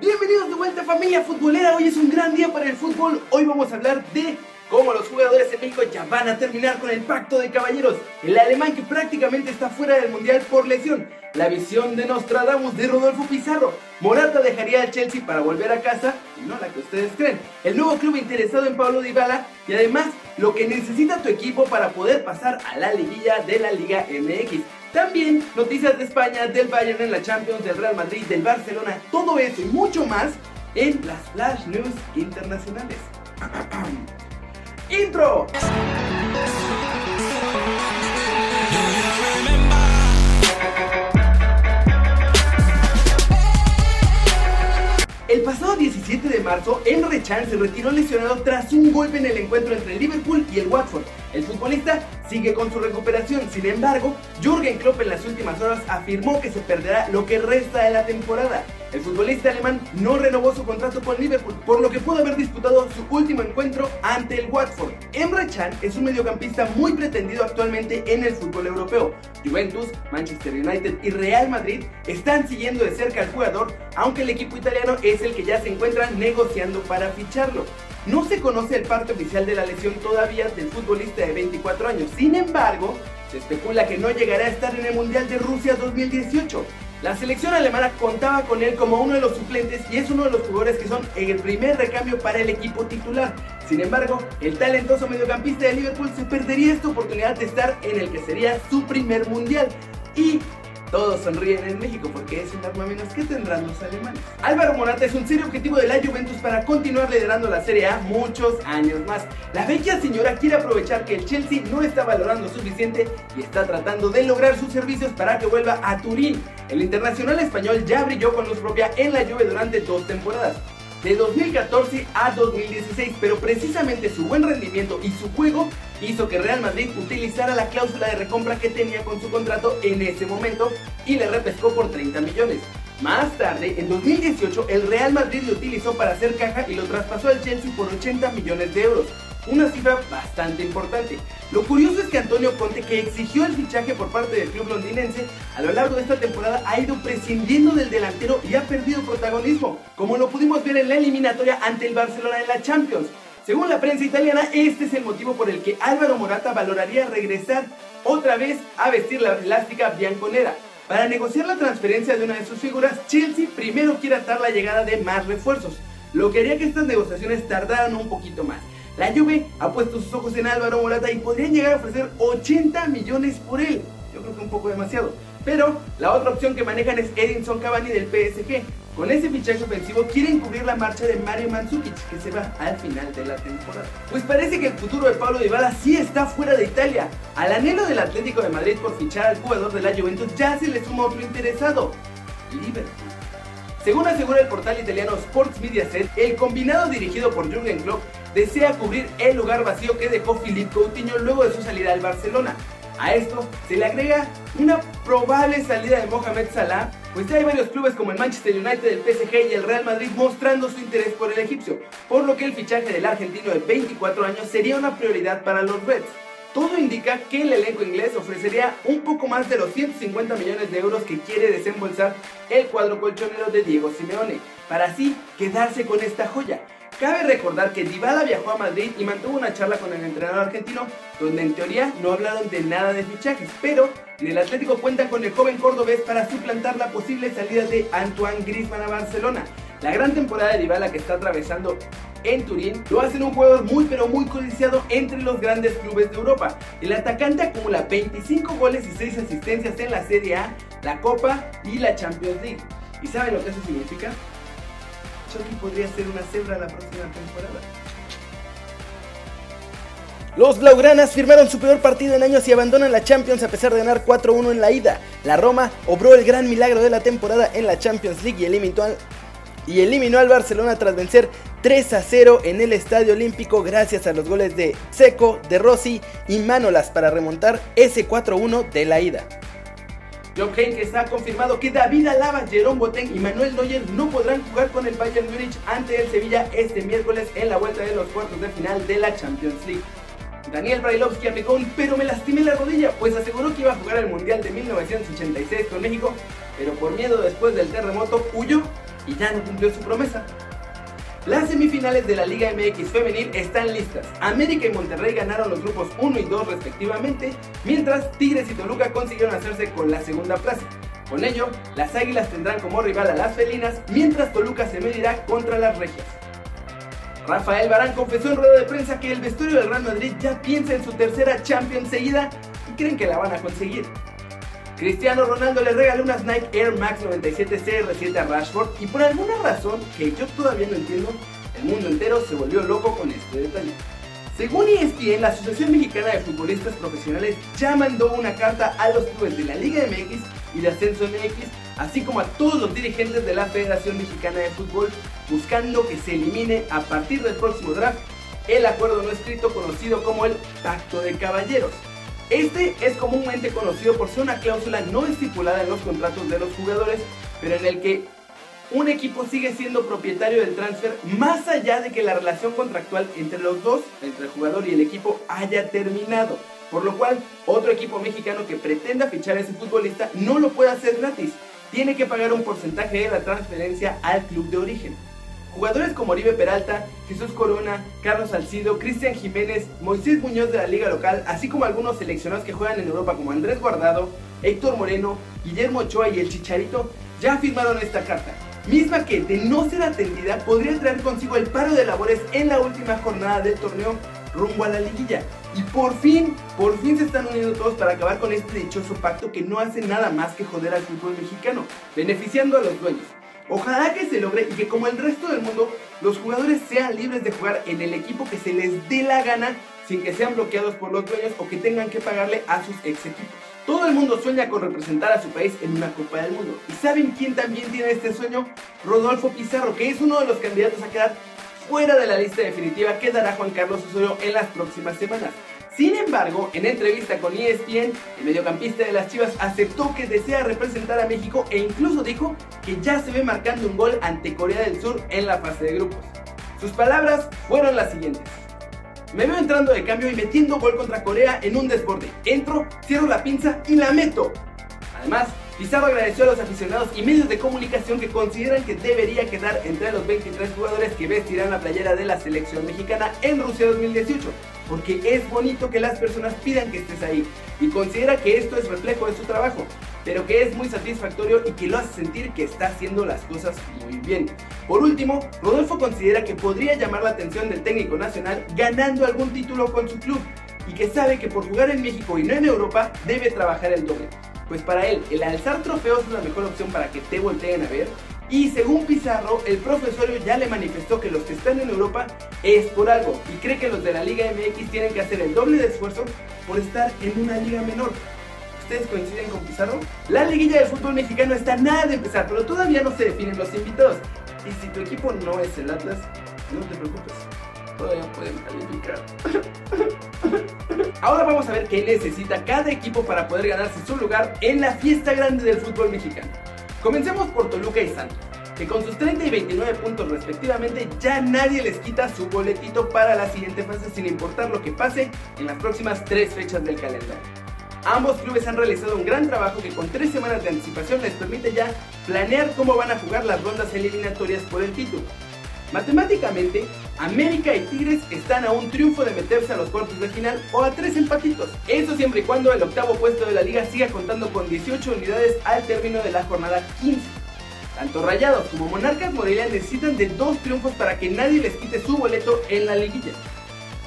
Bienvenidos de vuelta familia futbolera, hoy es un gran día para el fútbol, hoy vamos a hablar de cómo los jugadores de México ya van a terminar con el pacto de caballeros, el alemán que prácticamente está fuera del mundial por lesión, la visión de Nostradamus de Rodolfo Pizarro, Morata dejaría al Chelsea para volver a casa, y no la que ustedes creen, el nuevo club interesado en Pablo Dybala y además lo que necesita tu equipo para poder pasar a la liguilla de la Liga MX. También noticias de España, del Bayern en la Champions, del Real Madrid, del Barcelona, todo eso y mucho más en las Flash News Internacionales. ¡Intro! 17 de marzo, Emre se retiró lesionado tras un golpe en el encuentro entre el Liverpool y el Watford. El futbolista sigue con su recuperación, sin embargo, Jürgen Klopp en las últimas horas afirmó que se perderá lo que resta de la temporada. El futbolista alemán no renovó su contrato con Liverpool, por lo que pudo haber disputado su último encuentro ante el Watford. Emre Can es un mediocampista muy pretendido actualmente en el fútbol europeo. Juventus, Manchester United y Real Madrid están siguiendo de cerca al jugador, aunque el equipo italiano es el que ya se encuentra negociando para ficharlo. No se conoce el parte oficial de la lesión todavía del futbolista de 24 años, sin embargo, se especula que no llegará a estar en el Mundial de Rusia 2018. La selección alemana contaba con él como uno de los suplentes y es uno de los jugadores que son el primer recambio para el equipo titular. Sin embargo, el talentoso mediocampista de Liverpool se perdería esta oportunidad de estar en el que sería su primer mundial. Y todos sonríen en México porque es un arma menos que tendrán los alemanes. Álvaro Morata es un serio objetivo de la Juventus para continuar liderando la Serie A muchos años más. La bella señora quiere aprovechar que el Chelsea no está valorando suficiente y está tratando de lograr sus servicios para que vuelva a Turín. El internacional español ya brilló con luz propia en la Juve durante dos temporadas de 2014 a 2016, pero precisamente su buen rendimiento y su juego hizo que Real Madrid utilizara la cláusula de recompra que tenía con su contrato en ese momento y le repescó por 30 millones. Más tarde, en 2018, el Real Madrid lo utilizó para hacer caja y lo traspasó al Chelsea por 80 millones de euros una cifra bastante importante. Lo curioso es que Antonio Conte, que exigió el fichaje por parte del club londinense, a lo largo de esta temporada ha ido prescindiendo del delantero y ha perdido protagonismo, como lo pudimos ver en la eliminatoria ante el Barcelona en la Champions. Según la prensa italiana, este es el motivo por el que Álvaro Morata valoraría regresar otra vez a vestir la elástica bianconera. Para negociar la transferencia de una de sus figuras, Chelsea primero quiere atar la llegada de más refuerzos, lo que haría que estas negociaciones tardaran un poquito más. La Juve ha puesto sus ojos en Álvaro Morata y podrían llegar a ofrecer 80 millones por él. Yo creo que un poco demasiado. Pero la otra opción que manejan es Edinson Cavani del PSG. Con ese fichaje ofensivo quieren cubrir la marcha de Mario Mandzukic, que se va al final de la temporada. Pues parece que el futuro de Pablo Dybala sí está fuera de Italia. Al anhelo del Atlético de Madrid por fichar al jugador de la Juventus ya se le suma otro interesado, Liverpool. Según asegura el portal italiano Sports Media Set, el combinado dirigido por Jürgen Klopp desea cubrir el lugar vacío que dejó Philippe Coutinho luego de su salida al Barcelona. A esto se le agrega una probable salida de Mohamed Salah, pues ya hay varios clubes como el Manchester United, el PSG y el Real Madrid mostrando su interés por el egipcio, por lo que el fichaje del argentino de 24 años sería una prioridad para los Reds. Todo indica que el elenco inglés ofrecería un poco más de los 150 millones de euros que quiere desembolsar el cuadro colchonero de Diego Simeone, para así quedarse con esta joya. Cabe recordar que Dybala viajó a Madrid y mantuvo una charla con el entrenador argentino, donde en teoría no hablaron de nada de fichajes, pero el Atlético cuenta con el joven cordobés para suplantar la posible salida de Antoine Griezmann a Barcelona. La gran temporada de Dybala que está atravesando en Turín lo hacen un jugador muy pero muy codiciado entre los grandes clubes de Europa. El atacante acumula 25 goles y 6 asistencias en la Serie A, la Copa y la Champions League. ¿Y saben lo que eso significa? Chucky podría ser una cebra la próxima temporada. Los Blaugranas firmaron su peor partido en años y abandonan la Champions a pesar de ganar 4-1 en la ida. La Roma obró el gran milagro de la temporada en la Champions League y eliminó al, y eliminó al Barcelona tras vencer 3 a 0 en el Estadio Olímpico gracias a los goles de Seco, de Rossi y Manolas para remontar ese 4-1 de la ida. Job que está confirmado que David Alaba, Jerome Boateng y Manuel Neuer no podrán jugar con el Bayern Múnich ante el Sevilla este miércoles en la vuelta de los cuartos de final de la Champions League. Daniel Brailovsky aplicó un pero me lastimé la rodilla, pues aseguró que iba a jugar el Mundial de 1986 con México, pero por miedo después del terremoto huyó y ya no cumplió su promesa. Las semifinales de la Liga MX femenil están listas. América y Monterrey ganaron los grupos 1 y 2 respectivamente, mientras Tigres y Toluca consiguieron hacerse con la segunda plaza. Con ello, las Águilas tendrán como rival a las felinas, mientras Toluca se medirá contra las regias. Rafael Barán confesó en rueda de prensa que el vestuario del Real Madrid ya piensa en su tercera Champions seguida y creen que la van a conseguir. Cristiano Ronaldo le regaló unas Nike Air Max 97 CR7 a Rashford y por alguna razón que yo todavía no entiendo, el mundo entero se volvió loco con este detalle. Según ESPN, la Asociación Mexicana de Futbolistas Profesionales ya mandó una carta a los clubes de la Liga MX y de Ascenso MX, así como a todos los dirigentes de la Federación Mexicana de Fútbol, buscando que se elimine a partir del próximo draft el acuerdo no escrito conocido como el Pacto de Caballeros. Este es comúnmente conocido por ser una cláusula no estipulada en los contratos de los jugadores, pero en el que un equipo sigue siendo propietario del transfer más allá de que la relación contractual entre los dos, entre el jugador y el equipo, haya terminado. Por lo cual, otro equipo mexicano que pretenda fichar a ese futbolista no lo puede hacer gratis. Tiene que pagar un porcentaje de la transferencia al club de origen. Jugadores como Oribe Peralta, Jesús Corona, Carlos Salcido, Cristian Jiménez, Moisés Muñoz de la liga local, así como algunos seleccionados que juegan en Europa como Andrés Guardado, Héctor Moreno, Guillermo Ochoa y el Chicharito, ya firmaron esta carta, misma que de no ser atendida podría traer consigo el paro de labores en la última jornada del torneo rumbo a la liguilla. Y por fin, por fin se están uniendo todos para acabar con este dichoso pacto que no hace nada más que joder al fútbol mexicano, beneficiando a los dueños. Ojalá que se logre y que como el resto del mundo, los jugadores sean libres de jugar en el equipo que se les dé la gana sin que sean bloqueados por los dueños o que tengan que pagarle a sus ex equipos. Todo el mundo sueña con representar a su país en una Copa del Mundo. ¿Y saben quién también tiene este sueño? Rodolfo Pizarro, que es uno de los candidatos a quedar fuera de la lista definitiva que dará Juan Carlos Osorio en las próximas semanas. Sin embargo, en entrevista con ESPN, el mediocampista de las Chivas aceptó que desea representar a México e incluso dijo que ya se ve marcando un gol ante Corea del Sur en la fase de grupos. Sus palabras fueron las siguientes. Me veo entrando de cambio y metiendo gol contra Corea en un desborde. Entro, cierro la pinza y la meto. Además, Pizarro agradeció a los aficionados y medios de comunicación que consideran que debería quedar entre los 23 jugadores que vestirán la playera de la selección mexicana en Rusia 2018 porque es bonito que las personas pidan que estés ahí y considera que esto es reflejo de su trabajo, pero que es muy satisfactorio y que lo hace sentir que está haciendo las cosas muy bien. Por último, Rodolfo considera que podría llamar la atención del técnico nacional ganando algún título con su club y que sabe que por jugar en México y no en Europa debe trabajar el doble. Pues para él, el alzar trofeos es la mejor opción para que te volteen a ver y según Pizarro, el profesor ya le manifestó que los que están en Europa es por algo y cree que los de la Liga MX tienen que hacer el doble de esfuerzo por estar en una liga menor. ¿Ustedes coinciden con Pizarro? La liguilla del fútbol mexicano está nada de empezar, pero todavía no se definen los invitados. Y si tu equipo no es el Atlas, no te preocupes, todavía pueden calificar. Ahora vamos a ver qué necesita cada equipo para poder ganarse su lugar en la fiesta grande del fútbol mexicano. Comencemos por Toluca y Santos, que con sus 30 y 29 puntos respectivamente ya nadie les quita su boletito para la siguiente fase sin importar lo que pase en las próximas tres fechas del calendario. Ambos clubes han realizado un gran trabajo que con tres semanas de anticipación les permite ya planear cómo van a jugar las rondas eliminatorias por el título. Matemáticamente, América y Tigres están a un triunfo de meterse a los cuartos de final o a tres empatitos. Eso siempre y cuando el octavo puesto de la liga siga contando con 18 unidades al término de la jornada 15. Tanto Rayados como Monarcas Morelia necesitan de dos triunfos para que nadie les quite su boleto en la liguilla.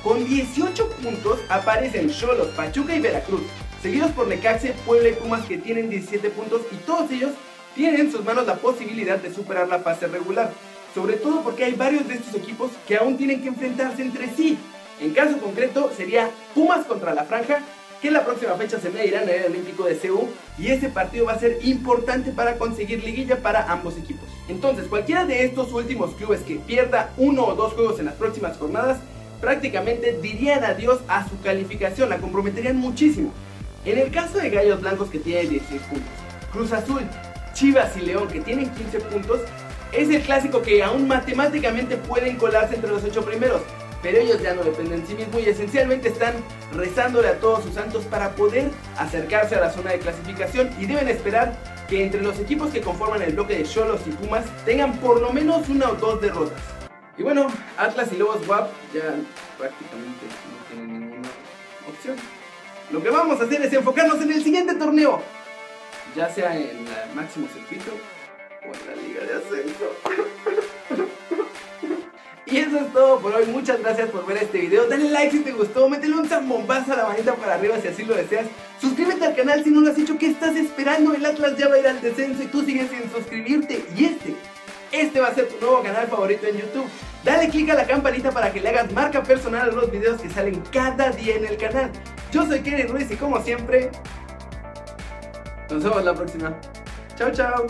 Con 18 puntos aparecen Cholos, Pachuca y Veracruz, seguidos por Necaxe, Puebla y Pumas que tienen 17 puntos y todos ellos tienen en sus manos la posibilidad de superar la fase regular sobre todo porque hay varios de estos equipos que aún tienen que enfrentarse entre sí. En caso concreto sería Pumas contra la Franja, que en la próxima fecha se medirá en el Olímpico de Seúl y ese partido va a ser importante para conseguir liguilla para ambos equipos. Entonces, cualquiera de estos últimos clubes que pierda uno o dos juegos en las próximas jornadas, prácticamente dirían adiós a su calificación, la comprometerían muchísimo. En el caso de Gallos Blancos que tiene 16 puntos, Cruz Azul, Chivas y León que tienen 15 puntos, es el clásico que aún matemáticamente pueden colarse entre los ocho primeros, pero ellos ya no dependen de sí mismos y esencialmente están rezándole a todos sus santos para poder acercarse a la zona de clasificación y deben esperar que entre los equipos que conforman el bloque de Cholos y Pumas tengan por lo menos una o dos derrotas. Y bueno, Atlas y Lobos WAP ya prácticamente no tienen ninguna opción. Lo que vamos a hacer es enfocarnos en el siguiente torneo, ya sea en la máximo circuito o en la liga de ascenso. Y eso es todo por hoy, muchas gracias por ver este video, dale like si te gustó, métele un zambombazo a la manita para arriba si así lo deseas, suscríbete al canal si no lo has hecho, ¿qué estás esperando? El Atlas ya va a ir al descenso y tú sigues sin suscribirte, y este, este va a ser tu nuevo canal favorito en YouTube. Dale click a la campanita para que le hagas marca personal a los videos que salen cada día en el canal. Yo soy Kenny Ruiz y como siempre, nos vemos la próxima. Chao, chao.